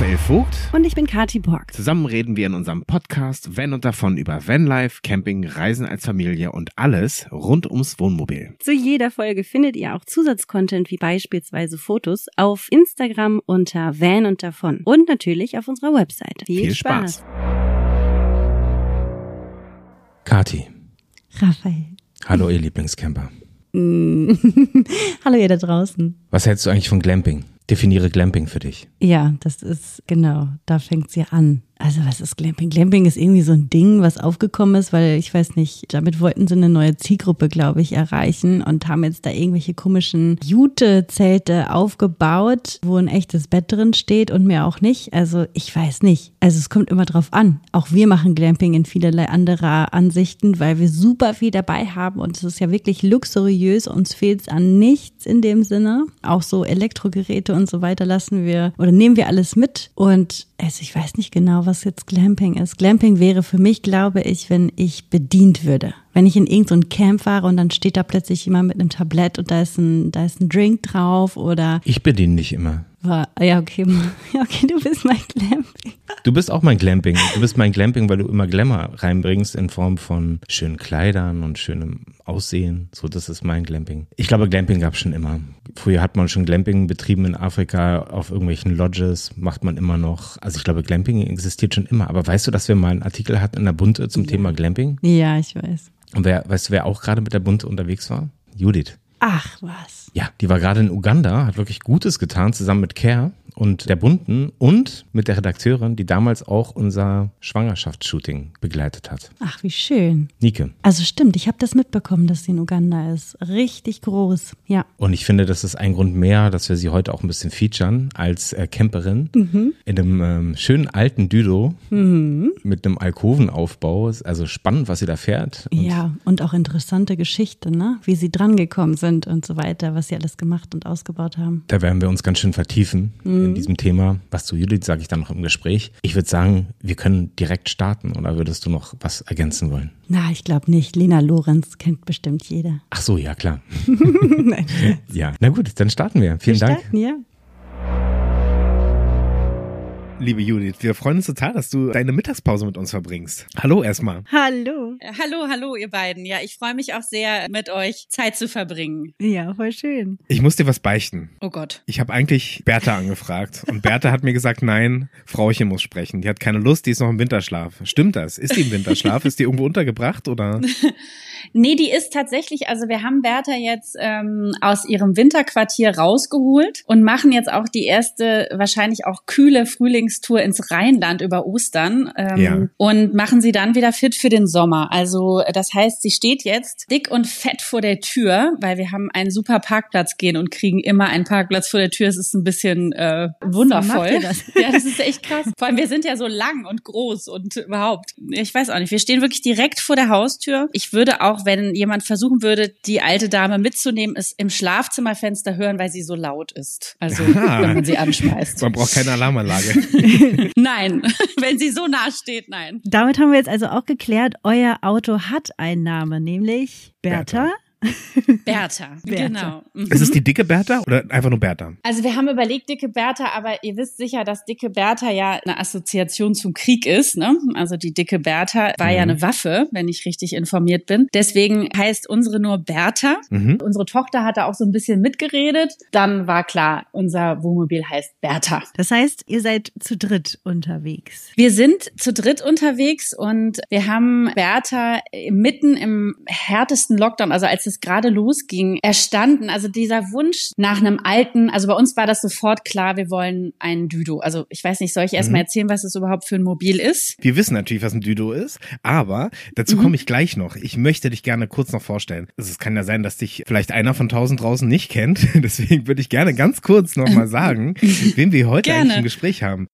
Raphael Vogt. Und ich bin Kati Borg. Zusammen reden wir in unserem Podcast Van und davon über Vanlife, Camping, Reisen als Familie und alles rund ums Wohnmobil. Zu jeder Folge findet ihr auch Zusatzcontent wie beispielsweise Fotos auf Instagram unter Van und davon und natürlich auf unserer Website. Viel, Viel Spaß. Spaß. Kati. Raphael. Hallo, ihr Lieblingscamper. Hallo ihr da draußen. Was hältst du eigentlich von Glamping? Definiere Glamping für dich. Ja, das ist genau, da fängt sie an. Also was ist Glamping? Glamping ist irgendwie so ein Ding, was aufgekommen ist, weil ich weiß nicht, damit wollten sie eine neue Zielgruppe, glaube ich, erreichen und haben jetzt da irgendwelche komischen Jute-Zelte aufgebaut, wo ein echtes Bett drin steht und mehr auch nicht. Also ich weiß nicht. Also es kommt immer drauf an. Auch wir machen Glamping in vielerlei anderer Ansichten, weil wir super viel dabei haben und es ist ja wirklich luxuriös. Uns fehlt es an nichts in dem Sinne. Auch so Elektrogeräte und so weiter lassen wir oder nehmen wir alles mit und also ich weiß nicht genau, was jetzt Glamping ist. Glamping wäre für mich, glaube ich, wenn ich bedient würde. Wenn ich in irgendein so Camp fahre und dann steht da plötzlich jemand mit einem Tablett und da ist ein, da ist ein Drink drauf oder. Ich bediene dich immer. War, ja, okay. Ja, okay, du bist mein Glamping. Du bist auch mein Glamping. Du bist mein Glamping, weil du immer Glamour reinbringst in Form von schönen Kleidern und schönem Aussehen. So, das ist mein Glamping. Ich glaube, Glamping gab es schon immer. Früher hat man schon Glamping betrieben in Afrika auf irgendwelchen Lodges, macht man immer noch. Also ich glaube, Glamping existiert schon immer. Aber weißt du, dass wir mal einen Artikel hatten in der Bunte zum ja. Thema Glamping? Ja, ich weiß. Und wer, weißt du, wer auch gerade mit der Bunte unterwegs war? Judith. Ach was. Ja, die war gerade in Uganda, hat wirklich Gutes getan, zusammen mit Care und der Bunten und mit der Redakteurin, die damals auch unser Schwangerschaftsshooting begleitet hat. Ach, wie schön. Nike. Also stimmt, ich habe das mitbekommen, dass sie in Uganda ist. Richtig groß, ja. Und ich finde, das ist ein Grund mehr, dass wir sie heute auch ein bisschen featuren als äh, Camperin mhm. in einem ähm, schönen alten Düdo mhm. mit einem Alkovenaufbau. Also spannend, was sie da fährt. Und ja, und auch interessante Geschichte, ne? Wie sie drangekommen sind und so weiter, was sie alles gemacht und ausgebaut haben. Da werden wir uns ganz schön vertiefen. Mhm in diesem Thema. Was zu Judith sage ich dann noch im Gespräch. Ich würde sagen, wir können direkt starten oder würdest du noch was ergänzen wollen? Na, ich glaube nicht. Lena Lorenz kennt bestimmt jeder. Ach so, ja klar. Nein. ja, na gut, dann starten wir. Vielen wir Dank. Starten, ja. Liebe Judith. Wir freuen uns total, dass du deine Mittagspause mit uns verbringst. Hallo erstmal. Hallo. Äh, hallo, hallo, ihr beiden. Ja, ich freue mich auch sehr, mit euch Zeit zu verbringen. Ja, voll schön. Ich muss dir was beichten. Oh Gott. Ich habe eigentlich Bertha angefragt und Bertha hat mir gesagt, nein, Frauchen muss sprechen. Die hat keine Lust, die ist noch im Winterschlaf. Stimmt das? Ist die im Winterschlaf? ist die irgendwo untergebracht oder? Nee, die ist tatsächlich, also wir haben Bertha jetzt ähm, aus ihrem Winterquartier rausgeholt und machen jetzt auch die erste, wahrscheinlich auch kühle Frühlingstour ins Rheinland über Ostern ähm, ja. und machen sie dann wieder fit für den Sommer. Also das heißt, sie steht jetzt dick und fett vor der Tür, weil wir haben einen super Parkplatz gehen und kriegen immer einen Parkplatz vor der Tür. Es ist ein bisschen äh, wundervoll. Das? Ja, das ist echt krass. Vor allem, wir sind ja so lang und groß und überhaupt. Ich weiß auch nicht. Wir stehen wirklich direkt vor der Haustür. Ich würde auch auch wenn jemand versuchen würde, die alte Dame mitzunehmen, es im Schlafzimmerfenster hören, weil sie so laut ist. Also Aha. wenn man sie anschmeißt. Man braucht keine Alarmanlage. nein, wenn sie so nah steht, nein. Damit haben wir jetzt also auch geklärt, euer Auto hat einen Namen, nämlich Bertha. Bertha. Bertha, genau. Mhm. Ist es die dicke Bertha oder einfach nur Bertha? Also wir haben überlegt, dicke Bertha, aber ihr wisst sicher, dass dicke Bertha ja eine Assoziation zum Krieg ist. Ne? Also die dicke Bertha war mhm. ja eine Waffe, wenn ich richtig informiert bin. Deswegen heißt unsere nur Bertha. Mhm. Unsere Tochter hat da auch so ein bisschen mitgeredet. Dann war klar, unser Wohnmobil heißt Bertha. Das heißt, ihr seid zu dritt unterwegs. Wir sind zu dritt unterwegs und wir haben Bertha mitten im härtesten Lockdown, also als es gerade losging, erstanden. Also dieser Wunsch nach einem alten, also bei uns war das sofort klar, wir wollen einen Düdo. Also ich weiß nicht, soll ich erst mhm. erzählen, was es überhaupt für ein Mobil ist? Wir wissen natürlich, was ein Düdo ist, aber dazu mhm. komme ich gleich noch. Ich möchte dich gerne kurz noch vorstellen. Also es kann ja sein, dass dich vielleicht einer von tausend draußen nicht kennt. Deswegen würde ich gerne ganz kurz noch mal sagen, wen wir heute gerne. eigentlich im Gespräch haben.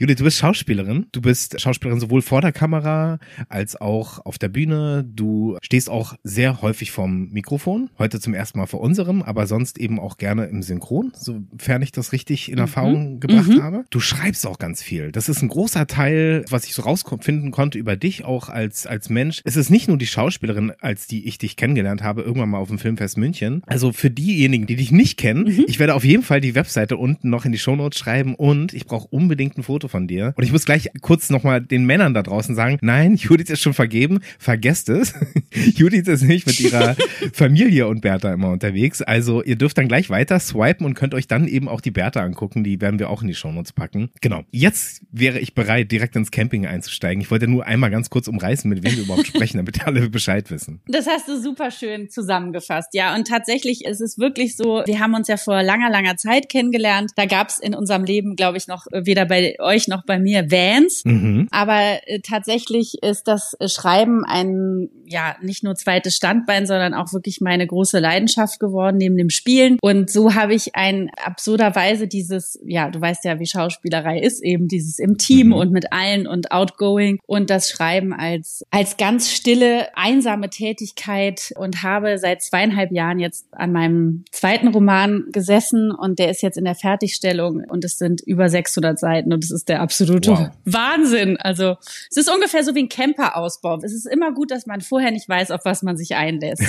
Judith, du bist Schauspielerin. Du bist Schauspielerin sowohl vor der Kamera als auch auf der Bühne. Du stehst auch sehr häufig vorm Mikrofon. Heute zum ersten Mal vor unserem, aber sonst eben auch gerne im Synchron, sofern ich das richtig in mhm. Erfahrung gebracht mhm. habe. Du schreibst auch ganz viel. Das ist ein großer Teil, was ich so rausfinden konnte über dich auch als, als Mensch. Es ist nicht nur die Schauspielerin, als die ich dich kennengelernt habe, irgendwann mal auf dem Filmfest München. Also für diejenigen, die dich nicht kennen, mhm. ich werde auf jeden Fall die Webseite unten noch in die Shownotes schreiben und ich brauche unbedingt ein Foto von dir. Und ich muss gleich kurz nochmal den Männern da draußen sagen, nein, Judith ist schon vergeben, vergesst es. Judith ist nicht mit ihrer Familie und Bertha immer unterwegs. Also ihr dürft dann gleich weiter swipen und könnt euch dann eben auch die Bertha angucken. Die werden wir auch in die Shownotes packen. Genau. Jetzt wäre ich bereit, direkt ins Camping einzusteigen. Ich wollte nur einmal ganz kurz umreißen, mit wem wir überhaupt sprechen, damit alle Bescheid wissen. Das hast du super schön zusammengefasst. Ja, und tatsächlich ist es wirklich so, wir haben uns ja vor langer, langer Zeit kennengelernt. Da gab es in unserem Leben, glaube ich, noch weder bei euch noch bei mir Vans. Mhm. Aber äh, tatsächlich ist das Schreiben ein, ja, nicht nur zweites Standbein, sondern auch wirklich meine große Leidenschaft geworden neben dem Spielen. Und so habe ich ein absurderweise dieses, ja, du weißt ja, wie Schauspielerei ist, eben dieses im Team mhm. und mit allen und outgoing und das Schreiben als, als ganz stille, einsame Tätigkeit und habe seit zweieinhalb Jahren jetzt an meinem zweiten Roman gesessen und der ist jetzt in der Fertigstellung und es sind über 600 Seiten und es ist der absolute wow. Wahnsinn. Also es ist ungefähr so wie ein Camperausbau. Es ist immer gut, dass man vorher nicht weiß, auf was man sich einlässt.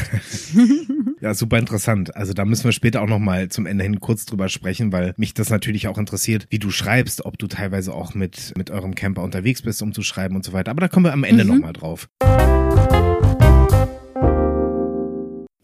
ja, super interessant. Also da müssen wir später auch noch mal zum Ende hin kurz drüber sprechen, weil mich das natürlich auch interessiert, wie du schreibst, ob du teilweise auch mit mit eurem Camper unterwegs bist, um zu schreiben und so weiter. Aber da kommen wir am Ende mhm. noch mal drauf.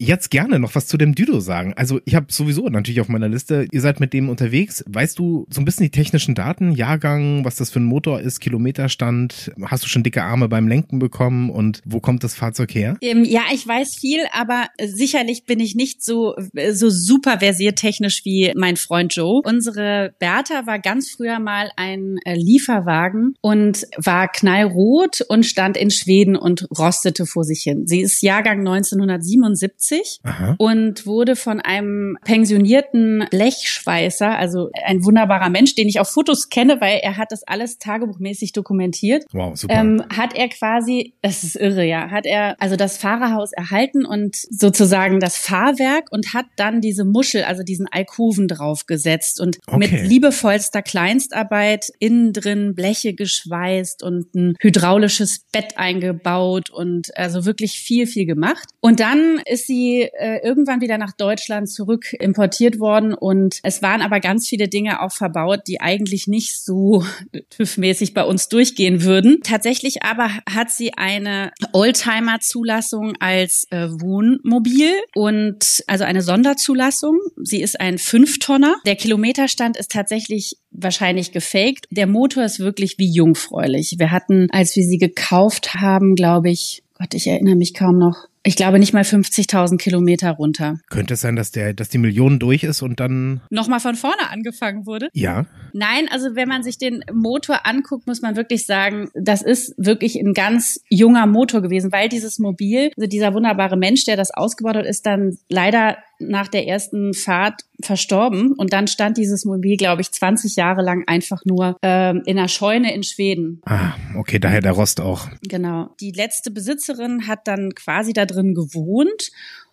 Jetzt gerne noch was zu dem Düdo sagen. Also ich habe sowieso natürlich auf meiner Liste, ihr seid mit dem unterwegs. Weißt du so ein bisschen die technischen Daten, Jahrgang, was das für ein Motor ist, Kilometerstand? Hast du schon dicke Arme beim Lenken bekommen und wo kommt das Fahrzeug her? Ähm, ja, ich weiß viel, aber sicherlich bin ich nicht so, so super versiert technisch wie mein Freund Joe. Unsere Bertha war ganz früher mal ein äh, Lieferwagen und war knallrot und stand in Schweden und rostete vor sich hin. Sie ist Jahrgang 1977 1970 Aha. und wurde von einem pensionierten Blechschweißer, also ein wunderbarer Mensch, den ich auf Fotos kenne, weil er hat das alles tagebuchmäßig dokumentiert. Wow, super. Ähm, hat er quasi, das ist irre, ja, hat er also das Fahrerhaus erhalten und sozusagen das Fahrwerk und hat dann diese Muschel, also diesen Alkoven draufgesetzt und okay. mit liebevollster Kleinstarbeit innen drin Bleche geschweißt und ein hydraulisches Bett eingebaut und also wirklich viel, viel gemacht. Und dann ist sie sie äh, irgendwann wieder nach Deutschland zurück importiert worden und es waren aber ganz viele Dinge auch verbaut, die eigentlich nicht so TÜV-mäßig bei uns durchgehen würden. Tatsächlich aber hat sie eine Oldtimer-Zulassung als äh, Wohnmobil und also eine Sonderzulassung. Sie ist ein Fünftonner. Der Kilometerstand ist tatsächlich wahrscheinlich gefaked. Der Motor ist wirklich wie jungfräulich. Wir hatten, als wir sie gekauft haben, glaube ich, Gott, ich erinnere mich kaum noch, ich glaube nicht mal 50.000 Kilometer runter. Könnte es sein, dass der, dass die Million durch ist und dann nochmal von vorne angefangen wurde? Ja. Nein, also wenn man sich den Motor anguckt, muss man wirklich sagen, das ist wirklich ein ganz junger Motor gewesen, weil dieses Mobil, also dieser wunderbare Mensch, der das ausgebaut hat, ist dann leider nach der ersten Fahrt verstorben und dann stand dieses Mobil, glaube ich, 20 Jahre lang einfach nur ähm, in einer Scheune in Schweden. Ah, okay, daher der Rost auch. Genau. Die letzte Besitzerin hat dann quasi da drin gewohnt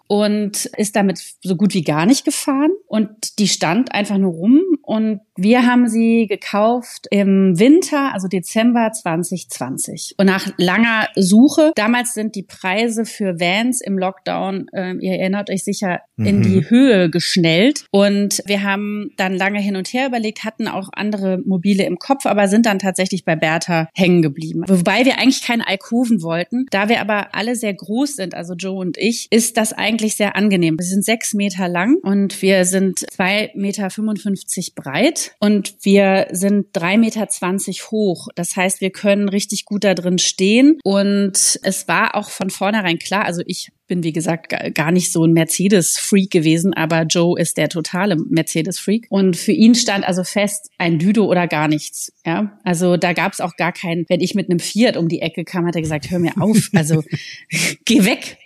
und ist damit so gut wie gar nicht gefahren und die stand einfach nur rum und wir haben sie gekauft im Winter, also Dezember 2020. Und nach langer Suche, damals sind die Preise für Vans im Lockdown, äh, ihr erinnert euch sicher, mhm. in die Höhe geschnellt. Und wir haben dann lange hin und her überlegt, hatten auch andere Mobile im Kopf, aber sind dann tatsächlich bei Bertha hängen geblieben. Wobei wir eigentlich keine Alkoven wollten. Da wir aber alle sehr groß sind, also Joe und ich, ist das eigentlich sehr angenehm. Wir sind sechs Meter lang und wir sind zwei Meter fünfundfünfzig breit und wir sind drei Meter zwanzig hoch. Das heißt, wir können richtig gut da drin stehen. Und es war auch von vornherein klar, also ich bin, wie gesagt, gar nicht so ein Mercedes-Freak gewesen, aber Joe ist der totale Mercedes-Freak. Und für ihn stand also fest, ein Düdo oder gar nichts. Ja, also da gab es auch gar keinen, wenn ich mit einem Fiat um die Ecke kam, hat er gesagt, hör mir auf, also geh weg.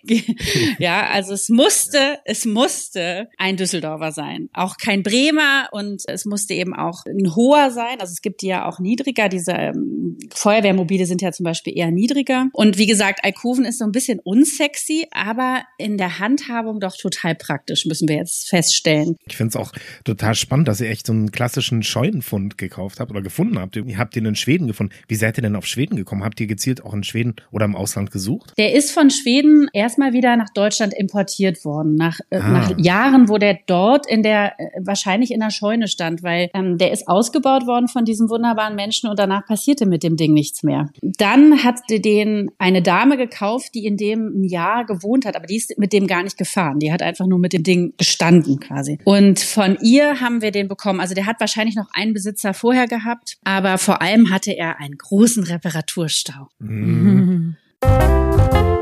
ja, also es musste, es musste ein Düsseldorfer sein. Auch kein Bremer und es musste eben auch ein hoher sein. Also es gibt die ja auch niedriger. Diese ähm, Feuerwehrmobile sind ja zum Beispiel eher niedriger. Und wie gesagt, Alkoven ist so ein bisschen unsexy, aber in der Handhabung doch total praktisch, müssen wir jetzt feststellen. Ich finde es auch total spannend, dass ihr echt so einen klassischen Scheunenfund gekauft habt oder gefunden habt. Ihr habt den in Schweden gefunden. Wie seid ihr denn auf Schweden gekommen? Habt ihr gezielt auch in Schweden oder im Ausland gesucht? Der ist von Schweden erstmal wieder nach Deutschland importiert worden. Nach, äh, ah. nach Jahren, wo der dort in der, äh, wahrscheinlich in der Scheune stand, weil ähm, der ist ausgebaut worden von diesem wunderbaren Menschen und danach passierte mit dem Ding nichts mehr. Dann hat den eine Dame gekauft, die in dem Jahr gewohnt hat, aber die ist mit dem gar nicht gefahren. Die hat einfach nur mit dem Ding gestanden quasi. Und von ihr haben wir den bekommen. Also der hat wahrscheinlich noch einen Besitzer vorher gehabt, aber vor allem hatte er einen großen Reparaturstau. Mhm.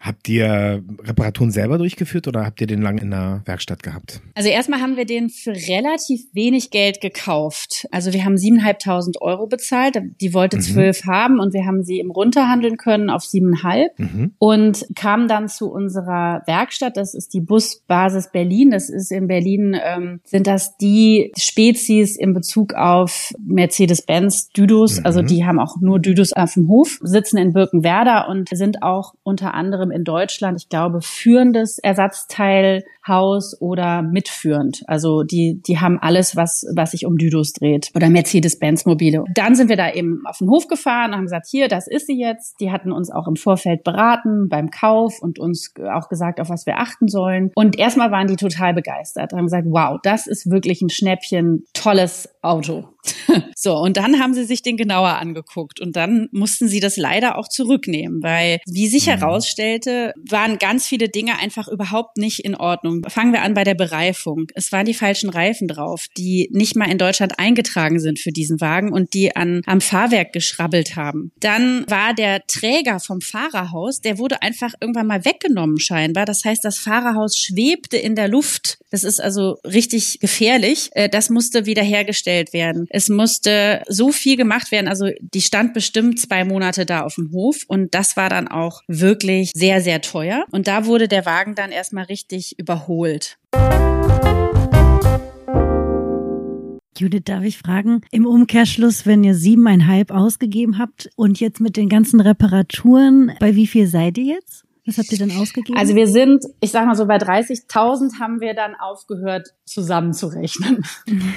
Habt ihr Reparaturen selber durchgeführt oder habt ihr den lang in der Werkstatt gehabt? Also erstmal haben wir den für relativ wenig Geld gekauft. Also wir haben siebeneinhalbtausend Euro bezahlt. Die wollte mhm. zwölf haben und wir haben sie im runterhandeln können auf siebeneinhalb mhm. und kamen dann zu unserer Werkstatt. Das ist die Busbasis Berlin. Das ist in Berlin, ähm, sind das die Spezies in Bezug auf Mercedes-Benz Düdos. Mhm. Also die haben auch nur Düdos auf dem Hof, sitzen in Birkenwerder und sind auch unter anderem in Deutschland, ich glaube, führendes Ersatzteilhaus oder mitführend. Also die, die haben alles, was, was sich um Düdos dreht oder Mercedes-Benz Mobile. Dann sind wir da eben auf den Hof gefahren und haben gesagt, hier, das ist sie jetzt. Die hatten uns auch im Vorfeld beraten beim Kauf und uns auch gesagt, auf was wir achten sollen. Und erstmal waren die total begeistert, haben gesagt, wow, das ist wirklich ein Schnäppchen, tolles Auto. so, und dann haben sie sich den genauer angeguckt und dann mussten sie das leider auch zurücknehmen, weil, wie sich mhm. herausstellte, waren ganz viele Dinge einfach überhaupt nicht in Ordnung. Fangen wir an bei der Bereifung. Es waren die falschen Reifen drauf, die nicht mal in Deutschland eingetragen sind für diesen Wagen und die an, am Fahrwerk geschrabbelt haben. Dann war der Träger vom Fahrerhaus, der wurde einfach irgendwann mal weggenommen scheinbar. Das heißt, das Fahrerhaus schwebte in der Luft. Das ist also richtig gefährlich. Äh, das musste wiederhergestellt werden. Es musste so viel gemacht werden. Also die stand bestimmt zwei Monate da auf dem Hof und das war dann auch wirklich sehr, sehr teuer. Und da wurde der Wagen dann erstmal richtig überholt. Judith, darf ich fragen, im Umkehrschluss, wenn ihr siebeneinhalb ausgegeben habt und jetzt mit den ganzen Reparaturen, bei wie viel seid ihr jetzt? Was habt ihr denn ausgegeben? Also wir sind, ich sag mal so bei 30.000 haben wir dann aufgehört zusammenzurechnen.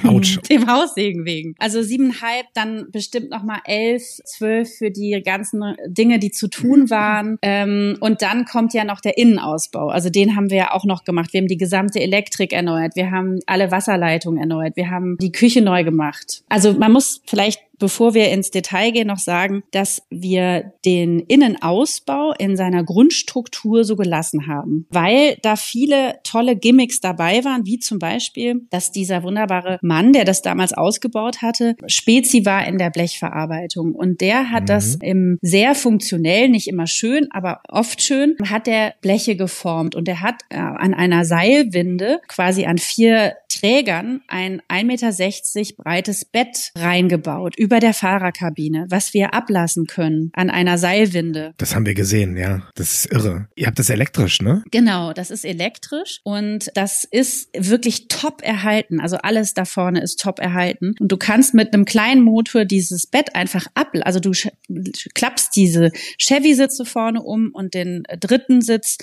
Autsch. Dem Haussegen wegen. Also siebeneinhalb, dann bestimmt noch mal elf, zwölf für die ganzen Dinge, die zu tun waren. Ähm, und dann kommt ja noch der Innenausbau. Also den haben wir ja auch noch gemacht. Wir haben die gesamte Elektrik erneuert. Wir haben alle Wasserleitungen erneuert. Wir haben die Küche neu gemacht. Also man muss vielleicht bevor wir ins Detail gehen, noch sagen, dass wir den Innenausbau in seiner Grundstruktur so gelassen haben, weil da viele tolle Gimmicks dabei waren, wie zum Beispiel, dass dieser wunderbare Mann, der das damals ausgebaut hatte, Spezi war in der Blechverarbeitung und der hat mhm. das im sehr funktionell, nicht immer schön, aber oft schön, hat der Bleche geformt und er hat äh, an einer Seilwinde quasi an vier Trägern ein 1,60 Meter breites Bett reingebaut über der Fahrerkabine, was wir ablassen können an einer Seilwinde. Das haben wir gesehen, ja. Das ist irre. Ihr habt das elektrisch, ne? Genau, das ist elektrisch und das ist wirklich top erhalten. Also alles da vorne ist top erhalten. Und du kannst mit einem kleinen Motor dieses Bett einfach ab, also du klappst diese Chevy-Sitze vorne um und den dritten Sitz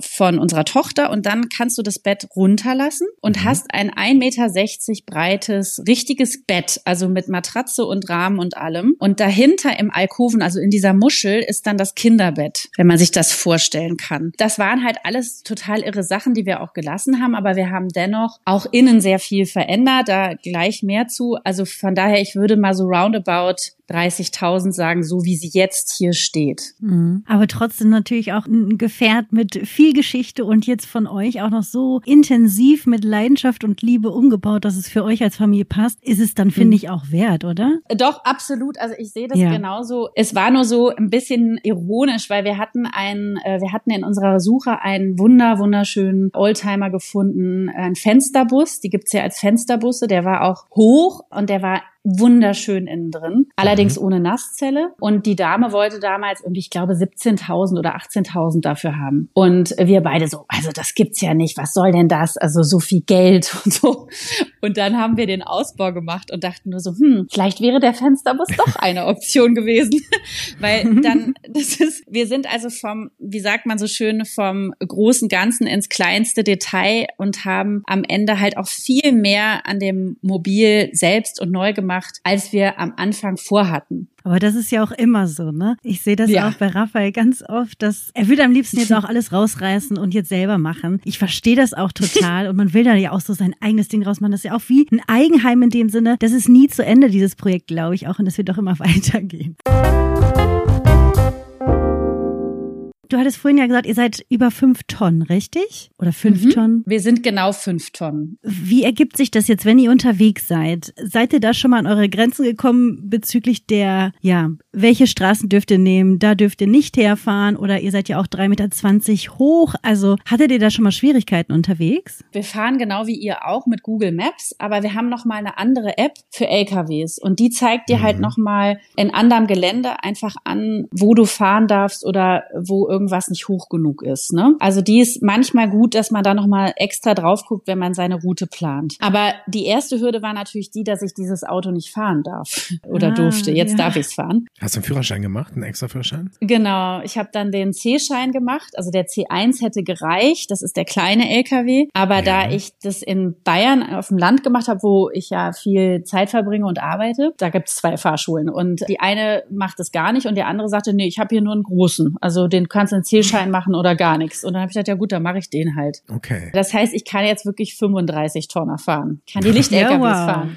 von unserer Tochter und dann kannst du das Bett runterlassen und mhm. hast ein 1,60 Meter breites, richtiges Bett, also mit Matratze und Rahmen und allem. Und dahinter im Alkoven, also in dieser Muschel, ist dann das Kinderbett, wenn man sich das vorstellen kann. Das waren halt alles total irre Sachen, die wir auch gelassen haben, aber wir haben dennoch auch innen sehr viel verändert, da gleich mehr zu. Also von daher, ich würde mal so roundabout 30.000 sagen, so wie sie jetzt hier steht. Mhm. Aber trotzdem natürlich auch ein Gefährt mit viel Geschichte und jetzt von euch auch noch so intensiv mit Leidenschaft und Liebe umgebaut, dass es für euch als Familie passt, ist es dann, finde mhm. ich, auch wert, oder? Doch, absolut. Also ich sehe das ja. genauso. Es war nur so ein bisschen ironisch, weil wir hatten einen, äh, wir hatten in unserer Suche einen wunder, wunderschönen Oldtimer gefunden, ein Fensterbus. Die gibt's ja als Fensterbusse. Der war auch hoch und der war wunderschön innen drin, allerdings mhm. ohne Nasszelle. Und die Dame wollte damals irgendwie, ich glaube, 17.000 oder 18.000 dafür haben. Und wir beide so, also das gibt's ja nicht, was soll denn das? Also so viel Geld und so. Und dann haben wir den Ausbau gemacht und dachten nur so, hm, vielleicht wäre der Fensterbus doch eine Option gewesen. Weil dann, das ist, wir sind also vom, wie sagt man so schön, vom großen Ganzen ins kleinste Detail und haben am Ende halt auch viel mehr an dem Mobil selbst und neu gemacht gemacht, als wir am Anfang vorhatten. Aber das ist ja auch immer so, ne? Ich sehe das ja. auch bei Raphael ganz oft, dass er würde am liebsten jetzt auch alles rausreißen und jetzt selber machen. Ich verstehe das auch total und man will da ja auch so sein eigenes Ding rausmachen. Das ist ja auch wie ein Eigenheim in dem Sinne. Das ist nie zu Ende, dieses Projekt, glaube ich auch. Und es wird auch immer weitergehen. Du hattest vorhin ja gesagt, ihr seid über fünf Tonnen, richtig? Oder fünf mhm. Tonnen? Wir sind genau fünf Tonnen. Wie ergibt sich das jetzt, wenn ihr unterwegs seid? Seid ihr da schon mal an eure Grenzen gekommen bezüglich der, ja, welche Straßen dürft ihr nehmen? Da dürft ihr nicht herfahren oder ihr seid ja auch 3,20 Meter hoch. Also hattet ihr da schon mal Schwierigkeiten unterwegs? Wir fahren genau wie ihr auch mit Google Maps, aber wir haben noch mal eine andere App für LKWs und die zeigt dir halt mhm. halt noch mal in anderem Gelände einfach an, wo du fahren darfst oder wo irgendwas nicht hoch genug ist. Ne? Also die ist manchmal gut, dass man da noch mal extra drauf guckt, wenn man seine Route plant. Aber die erste Hürde war natürlich die, dass ich dieses Auto nicht fahren darf oder ah, durfte. Jetzt ja. darf ich es fahren. Hast du einen Führerschein gemacht, einen extra Führerschein? Genau, ich habe dann den C-Schein gemacht. Also der C1 hätte gereicht, das ist der kleine LKW. Aber ja. da ich das in Bayern auf dem Land gemacht habe, wo ich ja viel Zeit verbringe und arbeite, da gibt es zwei Fahrschulen. Und die eine macht es gar nicht und die andere sagte, nee, ich habe hier nur einen großen. Also den kannst du einen C-Schein machen oder gar nichts. Und dann habe ich gedacht, ja gut, dann mache ich den halt. Okay. Das heißt, ich kann jetzt wirklich 35 Tonner fahren. Kann die Licht-LKWs ja, wow. fahren.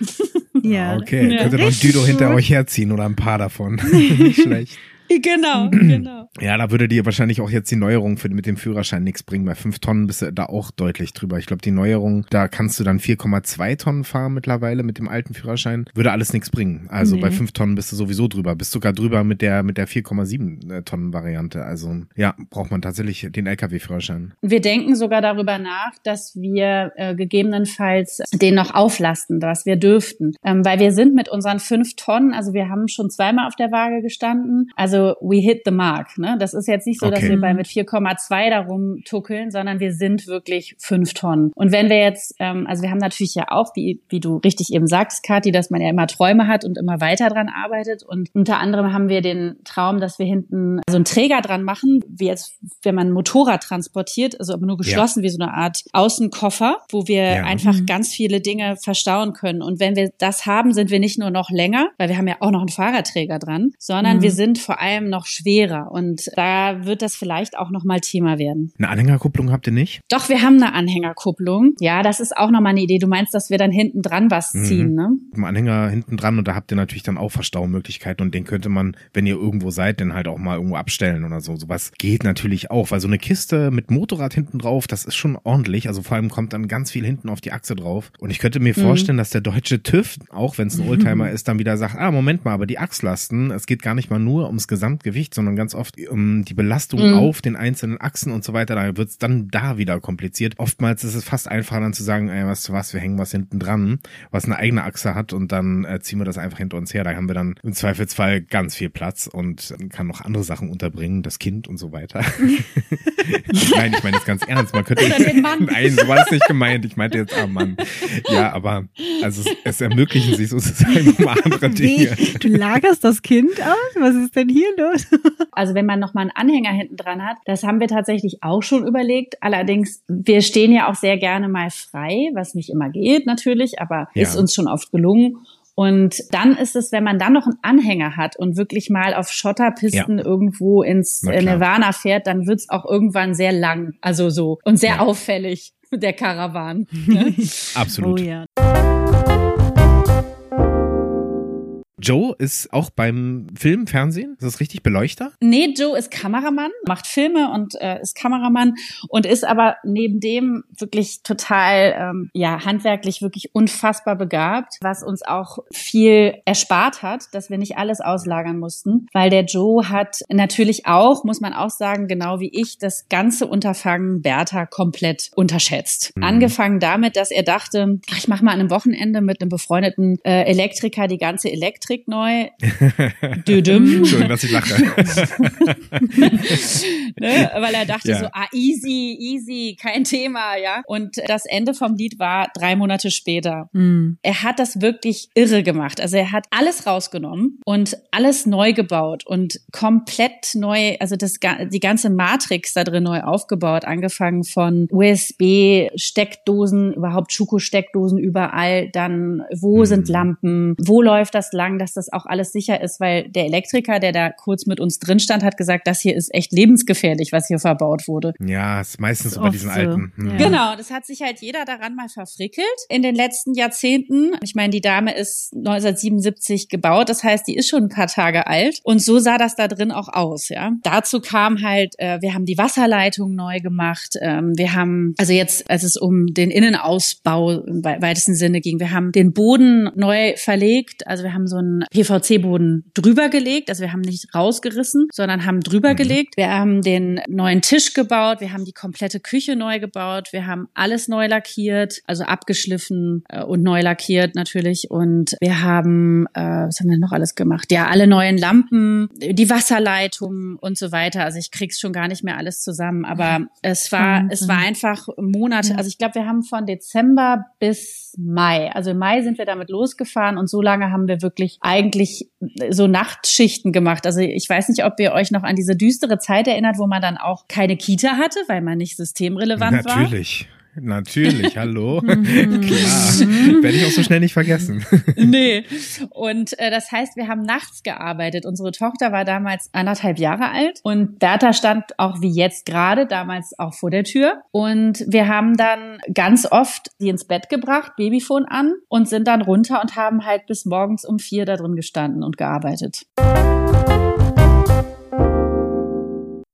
Ja. Okay, ja. könnt ihr noch ein Düdo hinter euch herziehen oder ein paar davon. Nicht schlecht. Genau, genau. Ja, da würde dir wahrscheinlich auch jetzt die Neuerung für, mit dem Führerschein nichts bringen. Bei fünf Tonnen bist du da auch deutlich drüber. Ich glaube, die Neuerung, da kannst du dann 4,2 Tonnen fahren mittlerweile mit dem alten Führerschein. Würde alles nichts bringen. Also nee. bei fünf Tonnen bist du sowieso drüber. Bist sogar drüber mit der, mit der 4,7 äh, Tonnen Variante. Also ja, braucht man tatsächlich den LKW-Führerschein. Wir denken sogar darüber nach, dass wir äh, gegebenenfalls den noch auflasten, dass wir dürften. Ähm, weil wir sind mit unseren fünf Tonnen, also wir haben schon zweimal auf der Waage gestanden. Also also we hit the mark. Ne? Das ist jetzt nicht so, okay. dass wir bei mit 4,2 darum tuckeln, sondern wir sind wirklich fünf Tonnen. Und wenn wir jetzt, ähm, also wir haben natürlich ja auch, wie, wie du richtig eben sagst, Kathi, dass man ja immer Träume hat und immer weiter dran arbeitet. Und unter anderem haben wir den Traum, dass wir hinten so einen Träger dran machen, wie jetzt, wenn man ein Motorrad transportiert, also aber nur geschlossen ja. wie so eine Art Außenkoffer, wo wir ja. einfach mhm. ganz viele Dinge verstauen können. Und wenn wir das haben, sind wir nicht nur noch länger, weil wir haben ja auch noch einen Fahrradträger dran, sondern mhm. wir sind vor allem allem noch schwerer. Und da wird das vielleicht auch nochmal Thema werden. Eine Anhängerkupplung habt ihr nicht? Doch, wir haben eine Anhängerkupplung. Ja, das ist auch nochmal eine Idee. Du meinst, dass wir dann hinten dran was mhm. ziehen, ne? Im Anhänger hinten dran und da habt ihr natürlich dann auch Verstaumöglichkeiten und den könnte man, wenn ihr irgendwo seid, dann halt auch mal irgendwo abstellen oder so. Sowas geht natürlich auch, weil so eine Kiste mit Motorrad hinten drauf, das ist schon ordentlich. Also vor allem kommt dann ganz viel hinten auf die Achse drauf. Und ich könnte mir mhm. vorstellen, dass der deutsche TÜV, auch wenn es ein Oldtimer mhm. ist, dann wieder sagt, ah, Moment mal, aber die Achslasten, es geht gar nicht mal nur ums Gesamtgewicht, sondern ganz oft um die Belastung mhm. auf den einzelnen Achsen und so weiter. Da wird es dann da wieder kompliziert. Oftmals ist es fast einfacher dann zu sagen, ey, was was, wir hängen was hinten dran, was eine eigene Achse hat und dann äh, ziehen wir das einfach hinter uns her. Da haben wir dann im Zweifelsfall ganz viel Platz und kann noch andere Sachen unterbringen, das Kind und so weiter. Nein, ich meine das ganz ernst. Man könnte Nein, so war es nicht gemeint. Ich meinte jetzt, ah Mann. Ja, aber also es, es ermöglichen sich sozusagen nochmal andere Dinge. Wie? Du lagerst das Kind aus? Was ist denn hier los? Also wenn man nochmal einen Anhänger hinten dran hat, das haben wir tatsächlich auch schon überlegt. Allerdings, wir stehen ja auch sehr gerne mal frei, was nicht immer geht natürlich, aber ja. ist uns schon oft gelungen. Und dann ist es, wenn man dann noch einen Anhänger hat und wirklich mal auf Schotterpisten ja. irgendwo ins Nirvana fährt, dann wird's auch irgendwann sehr lang, also so und sehr ja. auffällig der Karawan. Ne? Absolut. Oh ja. Joe ist auch beim Film, Fernsehen, ist das richtig, Beleuchter? Nee, Joe ist Kameramann, macht Filme und äh, ist Kameramann und ist aber neben dem wirklich total, ähm, ja, handwerklich wirklich unfassbar begabt, was uns auch viel erspart hat, dass wir nicht alles auslagern mussten, weil der Joe hat natürlich auch, muss man auch sagen, genau wie ich, das ganze Unterfangen Bertha komplett unterschätzt. Mhm. Angefangen damit, dass er dachte, ach, ich mache mal an einem Wochenende mit einem befreundeten äh, Elektriker die ganze Elektrik neu. Dödüm. Schön, dass ich lache. ne? Weil er dachte ja. so, ah, easy, easy, kein Thema, ja. Und das Ende vom Lied war drei Monate später. Mhm. Er hat das wirklich irre gemacht. Also er hat alles rausgenommen und alles neu gebaut und komplett neu, also das, die ganze Matrix da drin neu aufgebaut, angefangen von USB-Steckdosen, überhaupt Schuko-Steckdosen überall, dann wo mhm. sind Lampen, wo läuft das lang, dass das auch alles sicher ist, weil der Elektriker, der da kurz mit uns drin stand, hat gesagt, das hier ist echt lebensgefährlich, was hier verbaut wurde. Ja, ist meistens so bei diesen so. alten. Hm. Ja. Genau, das hat sich halt jeder daran mal verfrickelt in den letzten Jahrzehnten. Ich meine, die Dame ist 1977 gebaut, das heißt, die ist schon ein paar Tage alt und so sah das da drin auch aus, ja. Dazu kam halt, äh, wir haben die Wasserleitung neu gemacht, ähm, wir haben, also jetzt, als es um den Innenausbau im weitesten Sinne ging, wir haben den Boden neu verlegt, also wir haben so einen PVC-Boden drüber gelegt, also wir haben nicht rausgerissen, sondern haben drüber mhm. gelegt. Wir haben den neuen Tisch gebaut, wir haben die komplette Küche neu gebaut, wir haben alles neu lackiert, also abgeschliffen äh, und neu lackiert natürlich und wir haben, äh, was haben wir noch alles gemacht? Ja, alle neuen Lampen, die Wasserleitungen und so weiter. Also ich krieg's schon gar nicht mehr alles zusammen, aber es war, es war einfach Monate. Also ich glaube, wir haben von Dezember bis Mai. Also im Mai sind wir damit losgefahren und so lange haben wir wirklich eigentlich so Nachtschichten gemacht. Also ich weiß nicht, ob ihr euch noch an diese düstere Zeit erinnert, wo man dann auch keine Kita hatte, weil man nicht systemrelevant Natürlich. war. Natürlich. Natürlich, hallo. Klar. Werde ich auch so schnell nicht vergessen. nee. Und äh, das heißt, wir haben nachts gearbeitet. Unsere Tochter war damals anderthalb Jahre alt und Bertha stand auch wie jetzt gerade damals auch vor der Tür. Und wir haben dann ganz oft sie ins Bett gebracht, Babyphone an und sind dann runter und haben halt bis morgens um vier da drin gestanden und gearbeitet.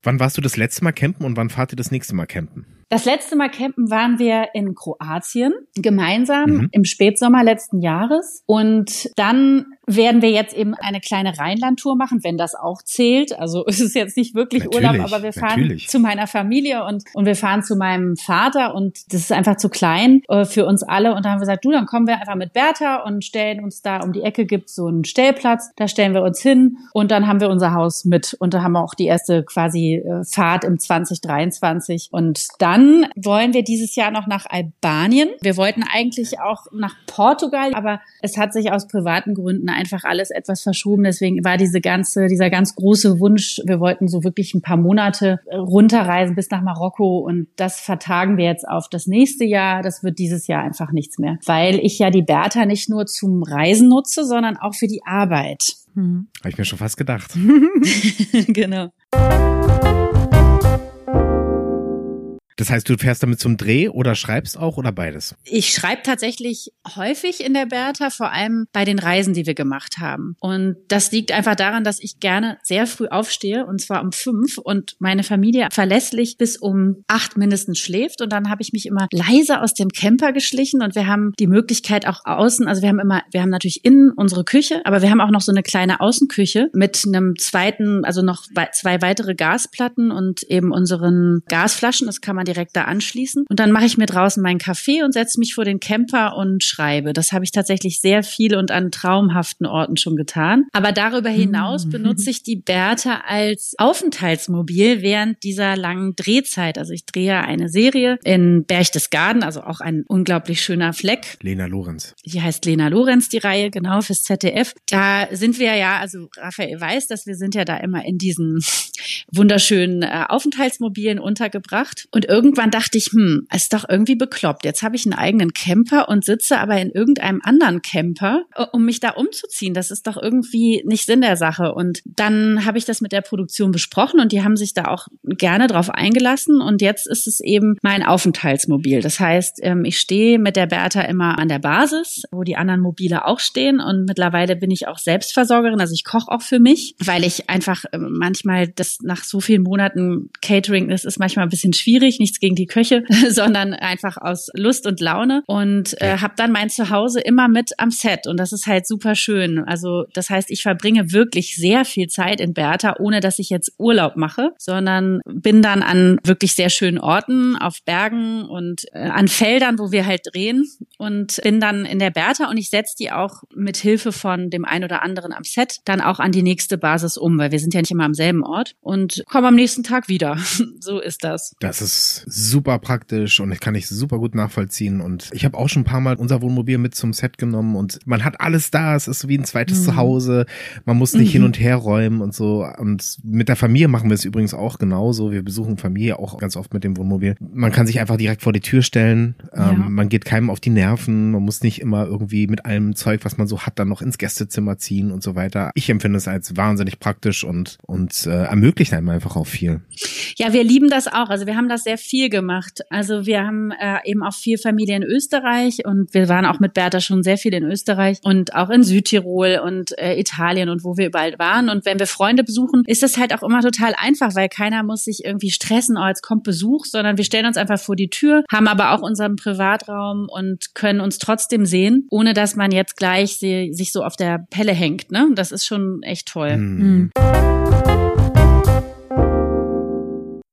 Wann warst du das letzte Mal campen und wann fahrt ihr das nächste Mal campen? Das letzte Mal campen waren wir in Kroatien gemeinsam mhm. im Spätsommer letzten Jahres und dann werden wir jetzt eben eine kleine Rheinlandtour machen, wenn das auch zählt. Also es ist jetzt nicht wirklich natürlich, Urlaub, aber wir fahren natürlich. zu meiner Familie und, und wir fahren zu meinem Vater und das ist einfach zu klein äh, für uns alle. Und dann haben wir gesagt, du, dann kommen wir einfach mit Bertha und stellen uns da um die Ecke gibt so einen Stellplatz, da stellen wir uns hin und dann haben wir unser Haus mit und da haben wir auch die erste quasi äh, Fahrt im 2023 und dann wollen wir dieses Jahr noch nach Albanien. Wir wollten eigentlich auch nach Portugal, aber es hat sich aus privaten Gründen einfach alles etwas verschoben. Deswegen war diese ganze, dieser ganz große Wunsch, wir wollten so wirklich ein paar Monate runterreisen bis nach Marokko und das vertagen wir jetzt auf das nächste Jahr. Das wird dieses Jahr einfach nichts mehr, weil ich ja die Bertha nicht nur zum Reisen nutze, sondern auch für die Arbeit. Hm. Habe ich mir schon fast gedacht. genau. Das heißt, du fährst damit zum Dreh oder schreibst auch oder beides? Ich schreibe tatsächlich häufig in der Bertha, vor allem bei den Reisen, die wir gemacht haben. Und das liegt einfach daran, dass ich gerne sehr früh aufstehe und zwar um fünf und meine Familie verlässlich bis um acht mindestens schläft. Und dann habe ich mich immer leise aus dem Camper geschlichen und wir haben die Möglichkeit auch außen, also wir haben immer, wir haben natürlich innen unsere Küche, aber wir haben auch noch so eine kleine Außenküche mit einem zweiten, also noch zwei weitere Gasplatten und eben unseren Gasflaschen. Das kann man direkt da anschließen. Und dann mache ich mir draußen meinen Kaffee und setze mich vor den Camper und schreibe. Das habe ich tatsächlich sehr viel und an traumhaften Orten schon getan. Aber darüber hinaus mhm. benutze ich die Bertha als Aufenthaltsmobil während dieser langen Drehzeit. Also ich drehe eine Serie in Berchtesgaden, also auch ein unglaublich schöner Fleck. Lena Lorenz. Die heißt Lena Lorenz, die Reihe, genau, fürs ZDF. Da sind wir ja, also Raphael weiß, dass wir sind ja da immer in diesen wunderschönen äh, Aufenthaltsmobilen untergebracht. Und irgendwann dachte ich, hm, ist doch irgendwie bekloppt. Jetzt habe ich einen eigenen Camper und sitze aber in irgendeinem anderen Camper, äh, um mich da umzuziehen. Das ist doch irgendwie nicht Sinn der Sache. Und dann habe ich das mit der Produktion besprochen und die haben sich da auch gerne drauf eingelassen. Und jetzt ist es eben mein Aufenthaltsmobil. Das heißt, ähm, ich stehe mit der Bertha immer an der Basis, wo die anderen Mobile auch stehen. Und mittlerweile bin ich auch Selbstversorgerin. Also ich koche auch für mich, weil ich einfach ähm, manchmal das nach so vielen Monaten Catering, das ist manchmal ein bisschen schwierig. Nichts gegen die Köche, sondern einfach aus Lust und Laune. Und äh, habe dann mein Zuhause immer mit am Set. Und das ist halt super schön. Also das heißt, ich verbringe wirklich sehr viel Zeit in Bertha, ohne dass ich jetzt Urlaub mache, sondern bin dann an wirklich sehr schönen Orten, auf Bergen und äh, an Feldern, wo wir halt drehen und bin dann in der Bertha und ich setze die auch mit Hilfe von dem einen oder anderen am Set dann auch an die nächste Basis um, weil wir sind ja nicht immer am selben Ort und kommen am nächsten Tag wieder. so ist das. Das ist super praktisch und ich kann ich super gut nachvollziehen und ich habe auch schon ein paar Mal unser Wohnmobil mit zum Set genommen und man hat alles da, es ist so wie ein zweites mhm. Zuhause, man muss nicht mhm. hin und her räumen und so und mit der Familie machen wir es übrigens auch genauso, wir besuchen Familie auch ganz oft mit dem Wohnmobil. Man kann sich einfach direkt vor die Tür stellen, ja. ähm, man geht keinem auf die Nerven, man muss nicht immer irgendwie mit allem Zeug, was man so hat, dann noch ins Gästezimmer ziehen und so weiter. Ich empfinde es als wahnsinnig praktisch und, und äh, ermöglicht einem einfach auch viel. Ja, wir lieben das auch. Also wir haben das sehr viel gemacht. Also wir haben äh, eben auch viel Familie in Österreich und wir waren auch mit Bertha schon sehr viel in Österreich und auch in Südtirol und äh, Italien und wo wir überall waren. Und wenn wir Freunde besuchen, ist das halt auch immer total einfach, weil keiner muss sich irgendwie stressen, oh, jetzt kommt Besuch, sondern wir stellen uns einfach vor die Tür, haben aber auch unseren Privatraum und können uns trotzdem sehen, ohne dass man jetzt gleich sie, sich so auf der Pelle hängt. Ne? Das ist schon echt toll. Mhm.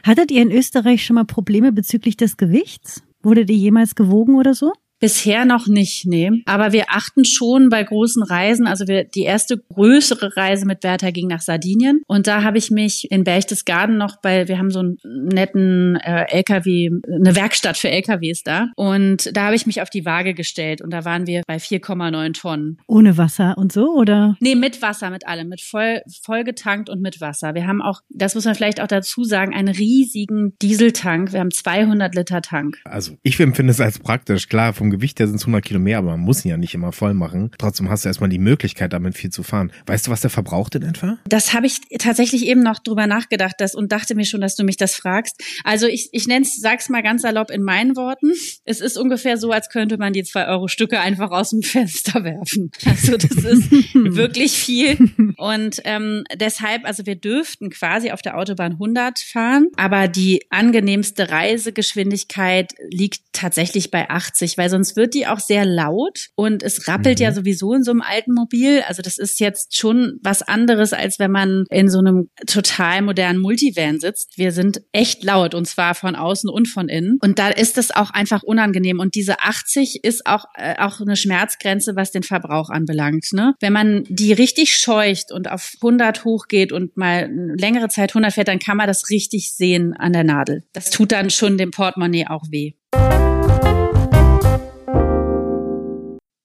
Hattet ihr in Österreich schon mal Probleme bezüglich des Gewichts? Wurde ihr jemals gewogen oder so? Bisher noch nicht, nee. Aber wir achten schon bei großen Reisen. Also wir, die erste größere Reise mit Bertha ging nach Sardinien. Und da habe ich mich in Berchtesgaden noch bei, wir haben so einen netten äh, LKW, eine Werkstatt für LKWs da. Und da habe ich mich auf die Waage gestellt. Und da waren wir bei 4,9 Tonnen. Ohne Wasser und so, oder? Nee, mit Wasser, mit allem. Mit voll, voll getankt und mit Wasser. Wir haben auch, das muss man vielleicht auch dazu sagen, einen riesigen Dieseltank. Wir haben 200 Liter Tank. Also ich empfinde es als praktisch. Klar, vom Gewicht her sind es 100 Kilo mehr, aber man muss ihn ja nicht immer voll machen. Trotzdem hast du erstmal die Möglichkeit, damit viel zu fahren. Weißt du, was der verbraucht in etwa? Das habe ich tatsächlich eben noch drüber nachgedacht das, und dachte mir schon, dass du mich das fragst. Also ich, ich nenne es, sag's mal ganz salopp in meinen Worten. Es ist ungefähr so, als könnte man die zwei Euro Stücke einfach aus dem Fenster werfen. Also das ist wirklich viel. Und ähm, deshalb, also wir dürften quasi auf der Autobahn 100 fahren, aber die angenehmste Reisegeschwindigkeit liegt tatsächlich bei 80, weil sonst wird die auch sehr laut und es rappelt mhm. ja sowieso in so einem alten Mobil. Also das ist jetzt schon was anderes, als wenn man in so einem total modernen Multivan sitzt. Wir sind echt laut und zwar von außen und von innen. Und da ist es auch einfach unangenehm. Und diese 80 ist auch, äh, auch eine Schmerzgrenze, was den Verbrauch anbelangt. Ne? Wenn man die richtig scheucht und auf 100 hochgeht und mal längere Zeit 100 fährt, dann kann man das richtig sehen an der Nadel. Das tut dann schon dem Portemonnaie auch weh.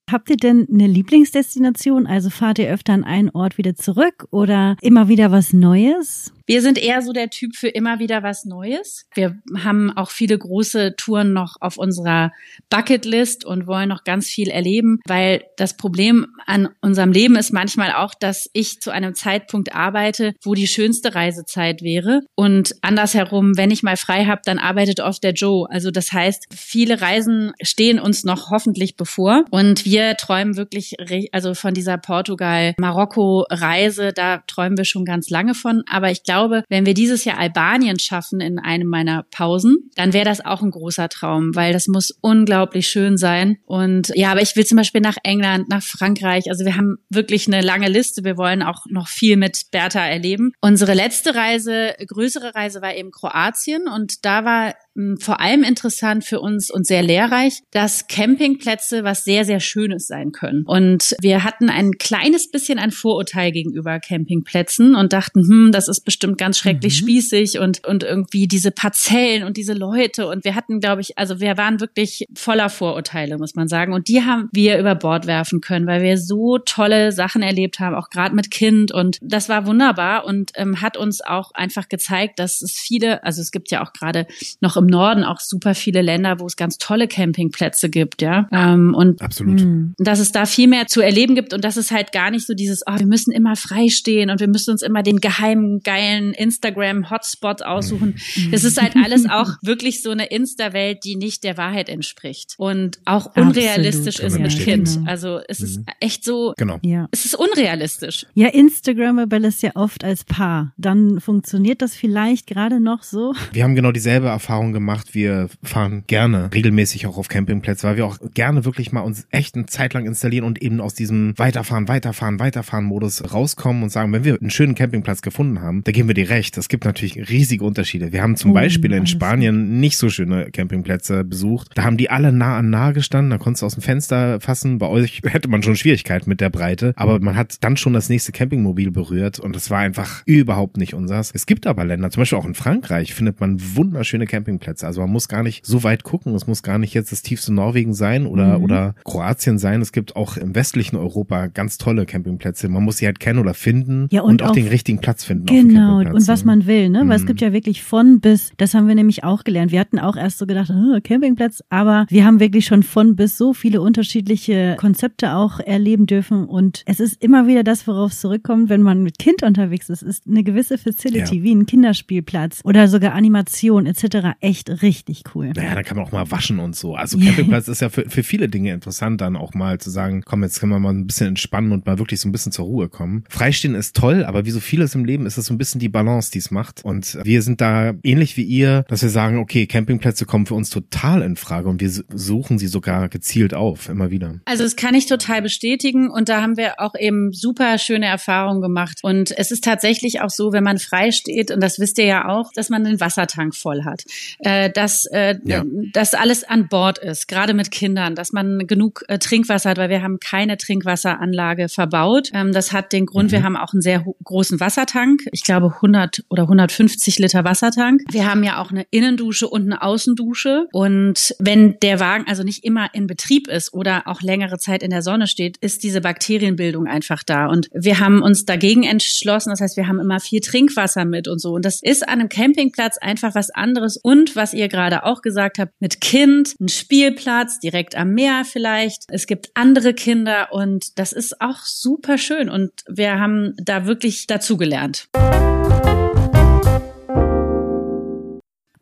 Habt ihr denn eine Lieblingsdestination? Also fahrt ihr öfter an einen Ort wieder zurück oder immer wieder was Neues? Wir sind eher so der Typ für immer wieder was Neues. Wir haben auch viele große Touren noch auf unserer Bucketlist und wollen noch ganz viel erleben, weil das Problem an unserem Leben ist manchmal auch, dass ich zu einem Zeitpunkt arbeite, wo die schönste Reisezeit wäre und andersherum, wenn ich mal frei habe, dann arbeitet oft der Joe. Also das heißt, viele Reisen stehen uns noch hoffentlich bevor und wir träumen wirklich also von dieser Portugal-Marokko-Reise, da träumen wir schon ganz lange von, aber ich glaube, glaube, wenn wir dieses Jahr Albanien schaffen in einem meiner Pausen, dann wäre das auch ein großer Traum, weil das muss unglaublich schön sein. Und ja, aber ich will zum Beispiel nach England, nach Frankreich. Also wir haben wirklich eine lange Liste. Wir wollen auch noch viel mit Bertha erleben. Unsere letzte Reise, größere Reise war eben Kroatien und da war vor allem interessant für uns und sehr lehrreich, dass Campingplätze was sehr, sehr Schönes sein können. Und wir hatten ein kleines bisschen ein Vorurteil gegenüber Campingplätzen und dachten, hm, das ist bestimmt ganz schrecklich mhm. spießig und, und irgendwie diese Parzellen und diese Leute. Und wir hatten, glaube ich, also wir waren wirklich voller Vorurteile, muss man sagen. Und die haben wir über Bord werfen können, weil wir so tolle Sachen erlebt haben, auch gerade mit Kind. Und das war wunderbar und ähm, hat uns auch einfach gezeigt, dass es viele, also es gibt ja auch gerade noch im im Norden auch super viele Länder, wo es ganz tolle Campingplätze gibt, ja. Ähm, und Absolut. Hm. dass es da viel mehr zu erleben gibt und dass es halt gar nicht so dieses, oh, wir müssen immer frei stehen und wir müssen uns immer den geheimen, geilen Instagram-Hotspot aussuchen. Es ist halt alles auch wirklich so eine Insta-Welt, die nicht der Wahrheit entspricht und auch Absolut. unrealistisch Kann ist mit. Kind. Also es ist Mhm. echt so, Genau. Ja. es ist unrealistisch. Ja, Instagrammable ist ja oft als Paar. Dann funktioniert das vielleicht gerade noch so. Wir haben genau dieselbe Erfahrung gemacht. Wir fahren gerne regelmäßig auch auf Campingplätze, weil wir auch gerne wirklich mal uns echt eine Zeit lang installieren und eben aus diesem Weiterfahren, Weiterfahren, Weiterfahren-Modus rauskommen und sagen, wenn wir einen schönen Campingplatz gefunden haben, da geben wir dir recht. Es gibt natürlich riesige Unterschiede. Wir haben zum Oh, Beispiel in. Spanien nicht so schöne Campingplätze besucht. Da haben die alle nah an nah gestanden. Da konntest du aus dem Fenster fassen. Bei euch hätte man schon Schwierigkeiten mit der Breite. Aber man hat dann schon das nächste Campingmobil berührt und das war einfach überhaupt nicht unsers. Es gibt aber Länder, zum Beispiel auch in Frankreich, findet man wunderschöne Campingplätze. Also man muss gar nicht so weit gucken. Es muss gar nicht jetzt das tiefste Norwegen sein oder, Mhm. oder Kroatien sein. Es gibt auch im westlichen Europa ganz tolle Campingplätze. Man muss sie halt kennen oder finden Ja, und auch, auch- den richtigen Platz finden. Genau, und was ne? man will, ne? Weil es Mhm. gibt ja wirklich von bis, das haben wir nämlich auch gelernt. Wir hatten auch erst so gedacht, oh, Campingplatz, aber wir haben wirklich schon von bis so viele unterschiedliche Konzepte auch erleben dürfen. Und es ist immer wieder das, worauf es zurückkommt, wenn man mit Kind unterwegs ist, ist eine gewisse Facility, Ja. wie ein Kinderspielplatz oder sogar Animation etc. echt richtig cool. Naja, da kann man auch mal waschen und so. Also Campingplatz ist ja für, für viele Dinge interessant, dann auch mal zu sagen, komm, jetzt können wir mal ein bisschen entspannen und mal wirklich so ein bisschen zur Ruhe kommen. Freistehen ist toll, aber wie so vieles im Leben ist es so ein bisschen die Balance, die es macht. Und wir sind da ähnlich wie ihr, dass wir sagen, okay, Campingplätze kommen für uns total in Frage und wir suchen sie sogar gezielt auf, immer wieder. Also das kann ich total bestätigen und da haben wir auch eben super schöne Erfahrungen gemacht. Und es ist tatsächlich auch so, wenn man frei steht, und das wisst ihr ja auch, dass man den Wassertank voll hat, äh, dass, äh, Ja. dass alles an Bord ist, gerade mit Kindern, dass man genug äh, Trinkwasser hat, weil wir haben keine Trinkwasseranlage verbaut. Ähm, das hat den Grund, wir haben auch einen sehr großen Wassertank, ich glaube 100 oder 150 Liter Wassertank. Wir haben ja auch eine Innendusche und eine Außendusche und wenn der Wagen also nicht immer in Betrieb ist oder auch längere Zeit in der Sonne steht, ist diese Bakterienbildung einfach da. Und wir haben uns dagegen entschlossen. Das heißt, wir haben immer viel Trinkwasser mit und so. Und das ist an einem Campingplatz einfach was anderes. Und was ihr gerade auch gesagt habt, mit Kind, ein Spielplatz direkt am Meer vielleicht. Es gibt andere Kinder und das ist auch super schön. Und wir haben da wirklich dazugelernt.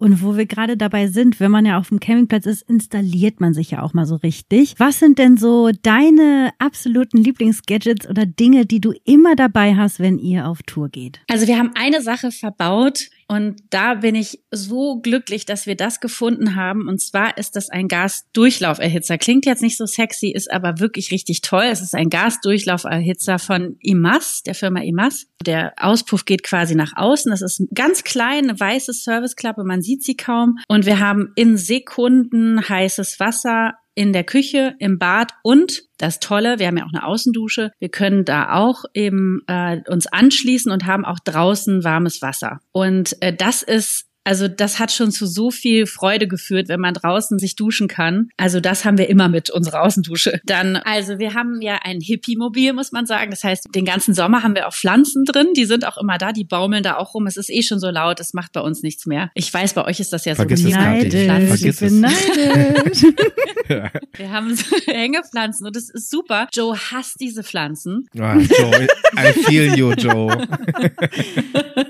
Und wo wir gerade dabei sind, wenn man ja auf dem Campingplatz ist, installiert man sich ja auch mal so richtig. Was sind denn so deine absoluten Lieblingsgadgets oder Dinge, die du immer dabei hast, wenn ihr auf Tour geht? Also wir haben eine Sache verbaut und da bin ich so glücklich, dass wir das gefunden haben. Und zwar ist das ein Gasdurchlauferhitzer. Klingt jetzt nicht so sexy, ist aber wirklich richtig toll. Es ist ein Gasdurchlauferhitzer von IMAS, der Firma IMAS. Der Auspuff geht quasi nach außen. Das ist ganz klein, eine weiße Serviceklappe, man sieht sie kaum. Und wir haben in Sekunden heißes Wasser in der Küche, im Bad und das Tolle, wir haben ja auch eine Außendusche. Wir können da auch eben äh, uns anschließen und haben auch draußen warmes Wasser. Und äh, das ist also das hat schon zu so viel Freude geführt, wenn man draußen sich duschen kann. Also das haben wir immer mit unserer Außendusche. Dann, also wir haben ja ein Hippie-Mobil, muss man sagen. Das heißt, den ganzen Sommer haben wir auch Pflanzen drin. Die sind auch immer da, die baumeln da auch rum. Es ist eh schon so laut, es macht bei uns nichts mehr. Ich weiß, bei euch ist das ja Vergiss so es, Vergiss ich bin es. neidisch. Wir haben so Hängepflanzen und das ist super. Joe hasst diese Pflanzen. Ah, Joe, I feel you, Joe.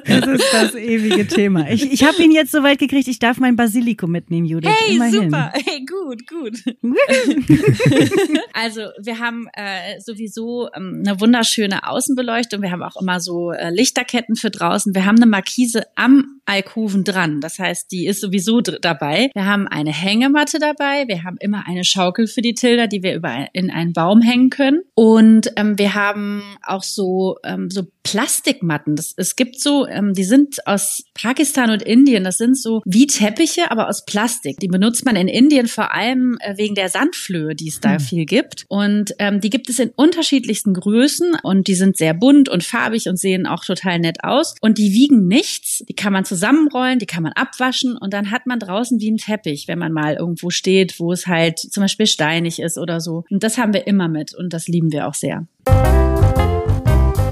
Das ist das ewige Thema. Ich, ich habe ihn jetzt so weit gekriegt, ich darf mein Basilikum mitnehmen, Judith. Hey, Immerhin. super. Hey, gut, gut. also wir haben äh, sowieso ähm, eine wunderschöne Außenbeleuchtung. Wir haben auch immer so äh, Lichterketten für draußen. Wir haben eine Markise am Alkoven dran. Das heißt, die ist sowieso dabei. Wir haben eine Hängematte dabei. Wir haben immer eine Schaukel für die Tilda, die wir über in einen Baum hängen können. Und ähm, wir haben auch so ähm, so Plastikmatten. Das, es gibt so, ähm, die sind aus Pakistan und Indien. Das sind so wie Teppiche, aber aus Plastik. Die benutzt man in Indien vor allem äh, wegen der Sandflöhe, die es da viel gibt. Und ähm, die gibt es in unterschiedlichsten Größen und die sind sehr bunt und farbig und sehen auch total nett aus. Und die wiegen nichts. Die kann man zusammenrollen, die kann man abwaschen und dann hat man draußen wie ein Teppich, wenn man mal irgendwo steht, wo es halt zum Beispiel steinig ist oder so. Und das haben wir immer mit und das lieben wir auch sehr.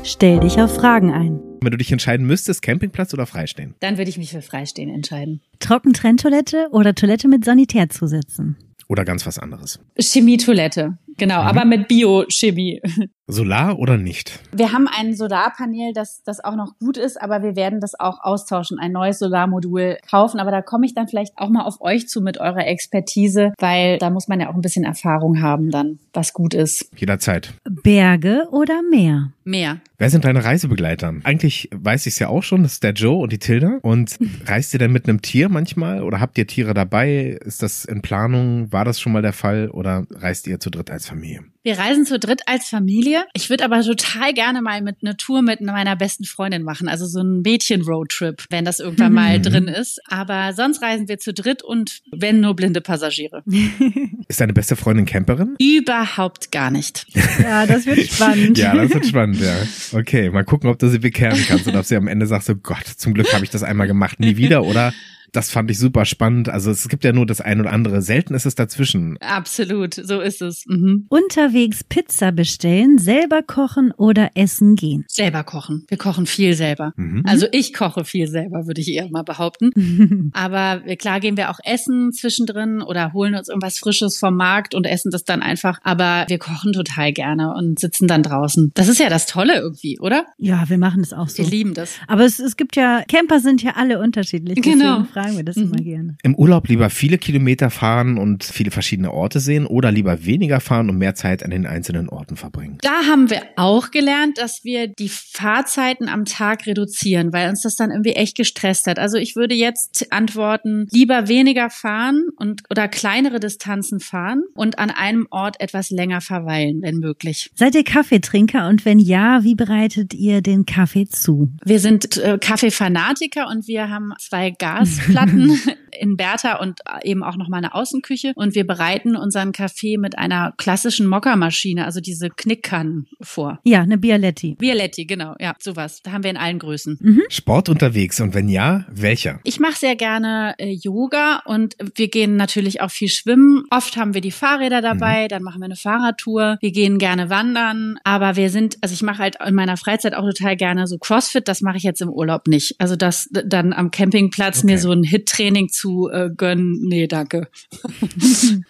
Stell dich auf Fragen ein. Wenn du dich entscheiden müsstest, Campingplatz oder Freistehen? Dann würde ich mich für Freistehen entscheiden. Trockentrenntoilette oder Toilette mit Sanitärzusätzen? Oder ganz was anderes? Chemietoilette. Genau, mhm. aber mit Biochemie. Solar oder nicht? Wir haben ein Solarpanel, das, das auch noch gut ist, aber wir werden das auch austauschen, ein neues Solarmodul kaufen. Aber da komme ich dann vielleicht auch mal auf euch zu mit eurer Expertise, weil da muss man ja auch ein bisschen Erfahrung haben dann, was gut ist. Jederzeit. Berge oder Meer? Meer. Wer sind deine Reisebegleiter? Eigentlich weiß ich es ja auch schon, das ist der Joe und die Tilda. Und reist ihr denn mit einem Tier manchmal oder habt ihr Tiere dabei? Ist das in Planung? War das schon mal der Fall oder reist ihr zu dritt als Familie? Wir reisen zu dritt als Familie. Ich würde aber total gerne mal mit einer Tour mit meiner besten Freundin machen, also so ein Mädchen-Roadtrip, wenn das irgendwann mal mhm. drin ist. Aber sonst reisen wir zu dritt und wenn nur blinde Passagiere. Ist deine beste Freundin Camperin? Überhaupt gar nicht. Ja, das wird spannend. ja, das wird spannend, ja. Okay, mal gucken, ob du sie bekehren kannst und ob sie am Ende sagt, so Gott, zum Glück habe ich das einmal gemacht, nie wieder oder das fand ich super spannend. Also es gibt ja nur das ein oder andere. Selten ist es dazwischen. Absolut, so ist es. Mhm. Unterwegs Pizza bestellen, selber kochen oder essen gehen? Selber kochen. Wir kochen viel selber. Mhm. Also ich koche viel selber, würde ich eher mal behaupten. Aber klar gehen wir auch essen zwischendrin oder holen uns irgendwas Frisches vom Markt und essen das dann einfach. Aber wir kochen total gerne und sitzen dann draußen. Das ist ja das Tolle irgendwie, oder? Ja, wir machen das auch so. Wir lieben das. Aber es, es gibt ja, Camper sind ja alle unterschiedlich. Genau fragen wir das mhm. immer gerne. Im Urlaub lieber viele Kilometer fahren und viele verschiedene Orte sehen oder lieber weniger fahren und mehr Zeit an den einzelnen Orten verbringen? Da haben wir auch gelernt, dass wir die Fahrzeiten am Tag reduzieren, weil uns das dann irgendwie echt gestresst hat. Also ich würde jetzt antworten, lieber weniger fahren und oder kleinere Distanzen fahren und an einem Ort etwas länger verweilen, wenn möglich. Seid ihr Kaffeetrinker und wenn ja, wie bereitet ihr den Kaffee zu? Wir sind äh, Kaffeefanatiker und wir haben zwei Gas Platten in Bertha und eben auch noch mal eine Außenküche. Und wir bereiten unseren Kaffee mit einer klassischen Mokka-Maschine, also diese Knickkannen vor. Ja, eine Bialetti. Bialetti, genau. Ja, sowas. Da haben wir in allen Größen. Mhm. Sport unterwegs und wenn ja, welcher? Ich mache sehr gerne äh, Yoga und wir gehen natürlich auch viel schwimmen. Oft haben wir die Fahrräder dabei, mhm. dann machen wir eine Fahrradtour. Wir gehen gerne wandern, aber wir sind, also ich mache halt in meiner Freizeit auch total gerne so CrossFit. Das mache ich jetzt im Urlaub nicht. Also das dann am Campingplatz okay. mir so ein Hit-Training zu äh, gönnen, nee, danke.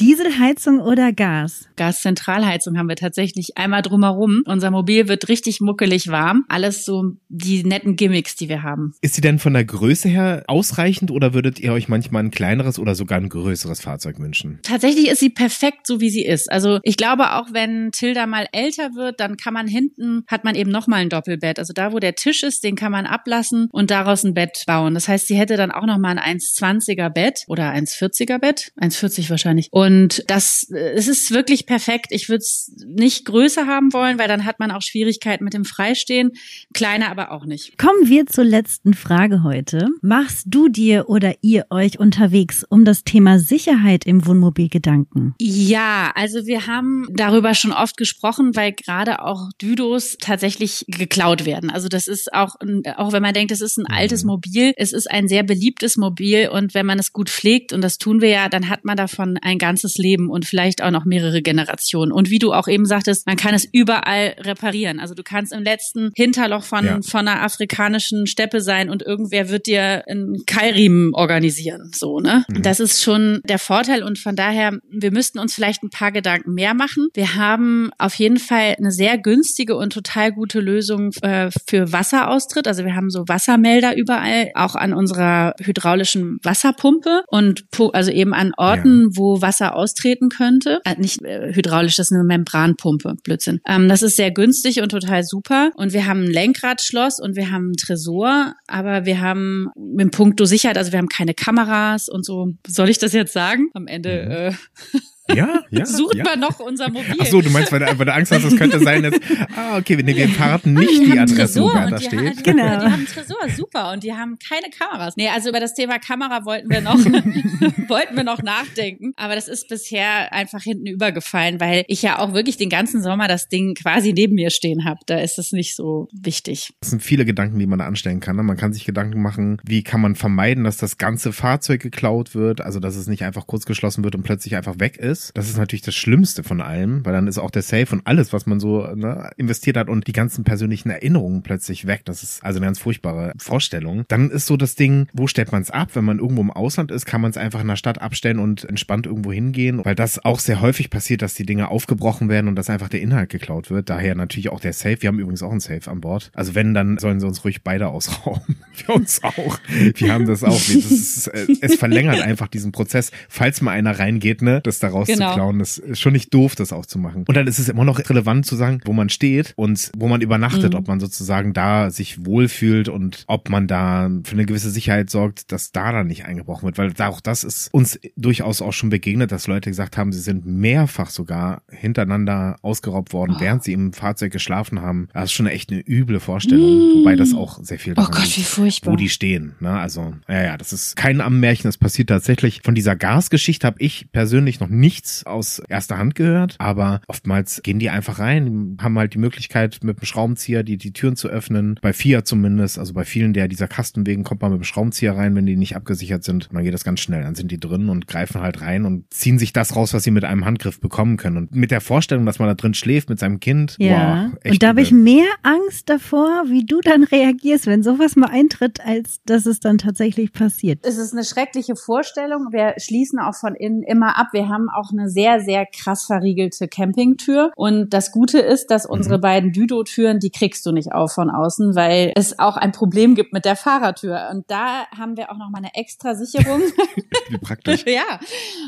Dieselheizung oder Gas? Gaszentralheizung haben wir tatsächlich einmal drumherum. Unser Mobil wird richtig muckelig warm. Alles so die netten Gimmicks, die wir haben. Ist sie denn von der Größe her ausreichend oder würdet ihr euch manchmal ein kleineres oder sogar ein größeres Fahrzeug wünschen? Tatsächlich ist sie perfekt, so wie sie ist. Also ich glaube, auch wenn Tilda mal älter wird, dann kann man hinten, hat man eben nochmal ein Doppelbett. Also da, wo der Tisch ist, den kann man ablassen und daraus ein Bett bauen. Das heißt, sie hätte dann auch noch mal ein 1,20er Bett oder 1,40er Bett, 1,40 wahrscheinlich. Und das, es ist wirklich perfekt. Ich würde es nicht größer haben wollen, weil dann hat man auch Schwierigkeiten mit dem Freistehen. Kleiner aber auch nicht. Kommen wir zur letzten Frage heute. Machst du dir oder ihr euch unterwegs um das Thema Sicherheit im Wohnmobil Gedanken? Ja, also wir haben darüber schon oft gesprochen, weil gerade auch Düdos tatsächlich geklaut werden. Also das ist auch, auch wenn man denkt, es ist ein altes mhm. Mobil, es ist ein sehr beliebtes Mobil und wenn man es gut pflegt, und das tun wir ja, dann hat man davon ein ganzes Leben und vielleicht auch noch mehrere Generationen. Und wie du auch eben sagtest, man kann es überall reparieren. Also du kannst im letzten Hinterloch von, ja. von einer afrikanischen Steppe sein und irgendwer wird dir einen Keilriemen organisieren. So, ne? Mhm. Das ist schon der Vorteil und von daher, wir müssten uns vielleicht ein paar Gedanken mehr machen. Wir haben auf jeden Fall eine sehr günstige und total gute Lösung äh, für Wasseraustritt. Also wir haben so Wassermelder überall, auch an unserer hydraulischen Wasserpumpe und also eben an Orten, ja. wo Wasser austreten könnte. Äh, nicht äh, hydraulisch, das ist eine Membranpumpe, Blödsinn. Ähm, das ist sehr günstig und total super. Und wir haben ein Lenkradschloss und wir haben einen Tresor, aber wir haben mit Punkto Sicherheit, also wir haben keine Kameras und so. Soll ich das jetzt sagen? Am Ende. Mhm. Äh, ja, ja. Sucht ja. man noch unser Mobil. Ach so, du meinst, weil du, weil du Angst hast, es könnte sein, dass, ah, okay, wenn wir verraten nicht die, die Adresse, wo da steht. Haben, genau. Die haben einen Tresor, super, und die haben keine Kameras. Nee, also über das Thema Kamera wollten wir noch, wollten wir noch nachdenken. Aber das ist bisher einfach hinten übergefallen, weil ich ja auch wirklich den ganzen Sommer das Ding quasi neben mir stehen habe. Da ist es nicht so wichtig. Das sind viele Gedanken, die man da anstellen kann. Ne? Man kann sich Gedanken machen, wie kann man vermeiden, dass das ganze Fahrzeug geklaut wird, also dass es nicht einfach kurz geschlossen wird und plötzlich einfach weg ist ist, das ist natürlich das Schlimmste von allem, weil dann ist auch der Safe und alles, was man so ne, investiert hat und die ganzen persönlichen Erinnerungen plötzlich weg. Das ist also eine ganz furchtbare Vorstellung. Dann ist so das Ding, wo stellt man es ab? Wenn man irgendwo im Ausland ist, kann man es einfach in der Stadt abstellen und entspannt irgendwo hingehen, weil das auch sehr häufig passiert, dass die Dinge aufgebrochen werden und dass einfach der Inhalt geklaut wird. Daher natürlich auch der Safe. Wir haben übrigens auch einen Safe an Bord. Also wenn, dann sollen sie uns ruhig beide ausrauben. Wir uns auch. Wir haben das auch. Das ist, es verlängert einfach diesen Prozess, falls mal einer reingeht, ne, das daraus genau. zu klauen. Das ist schon nicht doof, das auch zu machen. Und dann ist es immer noch relevant zu sagen, wo man steht und wo man übernachtet, mhm. ob man sozusagen da sich wohlfühlt und ob man da für eine gewisse Sicherheit sorgt, dass da dann nicht eingebrochen wird. Weil auch das ist uns durchaus auch schon begegnet, dass Leute gesagt haben, sie sind mehrfach sogar hintereinander ausgeraubt worden, oh. während sie im Fahrzeug geschlafen haben. Das ist schon echt eine üble Vorstellung, mm. wobei das auch sehr viel oh Gott, wie furchtbar. wo die stehen. Ne? Also, ja, ja, das ist kein Ammärchen, das passiert tatsächlich. Von dieser Gasgeschichte habe ich persönlich noch nichts aus erster Hand gehört, aber oftmals gehen die einfach rein, haben halt die Möglichkeit, mit dem Schraubenzieher die, die Türen zu öffnen. Bei Fiat zumindest, also bei vielen der dieser Kasten wegen kommt man mit dem Schraubenzieher rein, wenn die nicht abgesichert sind. Dann geht das ganz schnell. Dann sind die drin und greifen halt rein und ziehen sich das raus, was sie mit einem Handgriff bekommen können. Und mit der Vorstellung, dass man da drin schläft mit seinem Kind. Ja. Boah, und da habe ich mehr Angst davor, wie du dann reagierst, wenn sowas mal eintritt, als dass es dann tatsächlich passiert. Es ist eine schreckliche Vorstellung. Wir schließen auch von innen immer ab. Wir haben auch eine sehr, sehr krass verriegelte Campingtür. Und das Gute ist, dass unsere mhm. beiden Düdo-Türen, die kriegst du nicht auf von außen, weil es auch ein Problem gibt mit der Fahrertür. Und da haben wir auch noch mal eine extra Sicherung. Wie praktisch. ja.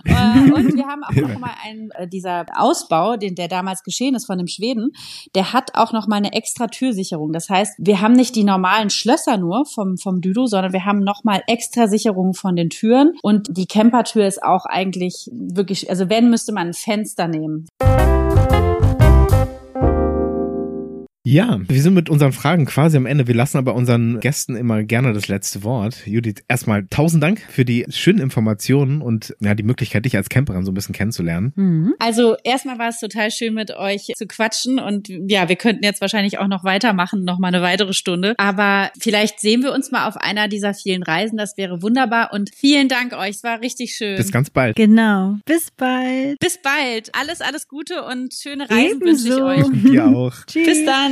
Äh, und wir haben auch noch mal einen, äh, dieser Ausbau, den der damals geschehen ist von dem Schweden, der hat auch noch mal eine extra Türsicherung. Das heißt, wir haben nicht die normalen Schlösser nur vom, vom Düdo, sondern wir haben noch mal extra Sicherungen von den Türen. Und die Campertür ist auch eigentlich wirklich, also wenn, müsste man ein Fenster nehmen. Ja, wir sind mit unseren Fragen quasi am Ende. Wir lassen aber unseren Gästen immer gerne das letzte Wort. Judith, erstmal tausend Dank für die schönen Informationen und ja, die Möglichkeit, dich als Camperin so ein bisschen kennenzulernen. Mhm. Also erstmal war es total schön, mit euch zu quatschen und ja, wir könnten jetzt wahrscheinlich auch noch weitermachen, noch mal eine weitere Stunde. Aber vielleicht sehen wir uns mal auf einer dieser vielen Reisen. Das wäre wunderbar und vielen Dank euch. Es war richtig schön. Bis ganz bald. Genau. Bis bald. Bis bald. Alles, alles Gute und schöne Reisen Ebenso. wünsche ich euch. Dir auch. Tschüss. Bis dann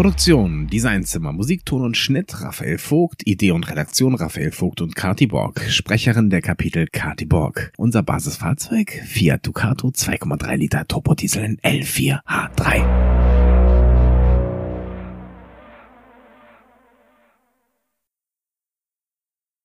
Produktion, Designzimmer, Musikton und Schnitt Raphael Vogt, Idee und Redaktion Raphael Vogt und Kati Borg, Sprecherin der Kapitel Kati Borg. Unser Basisfahrzeug Fiat Ducato 2,3 Liter Turbodiesel in L4H3.